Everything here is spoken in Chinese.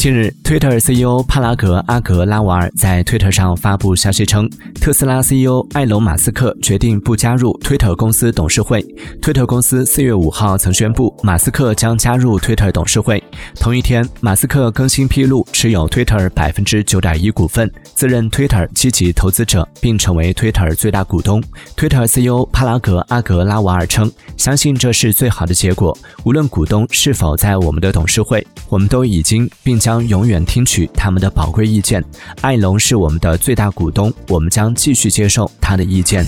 近日，Twitter CEO 帕拉格阿格拉瓦尔在 Twitter 上发布消息称，特斯拉 CEO 埃隆马斯克决定不加入 Twitter 公司董事会。Twitter 公司四月五号曾宣布，马斯克将加入 Twitter 董事会。同一天，马斯克更新披露持有 Twitter 百分之九点一股份，自任 Twitter 积极投资者，并成为 Twitter 最大股东。Twitter CEO 帕拉格阿格拉瓦尔称，相信这是最好的结果，无论股东是否在我们的董事会，我们都已经并将。将永远听取他们的宝贵意见。艾龙是我们的最大股东，我们将继续接受他的意见。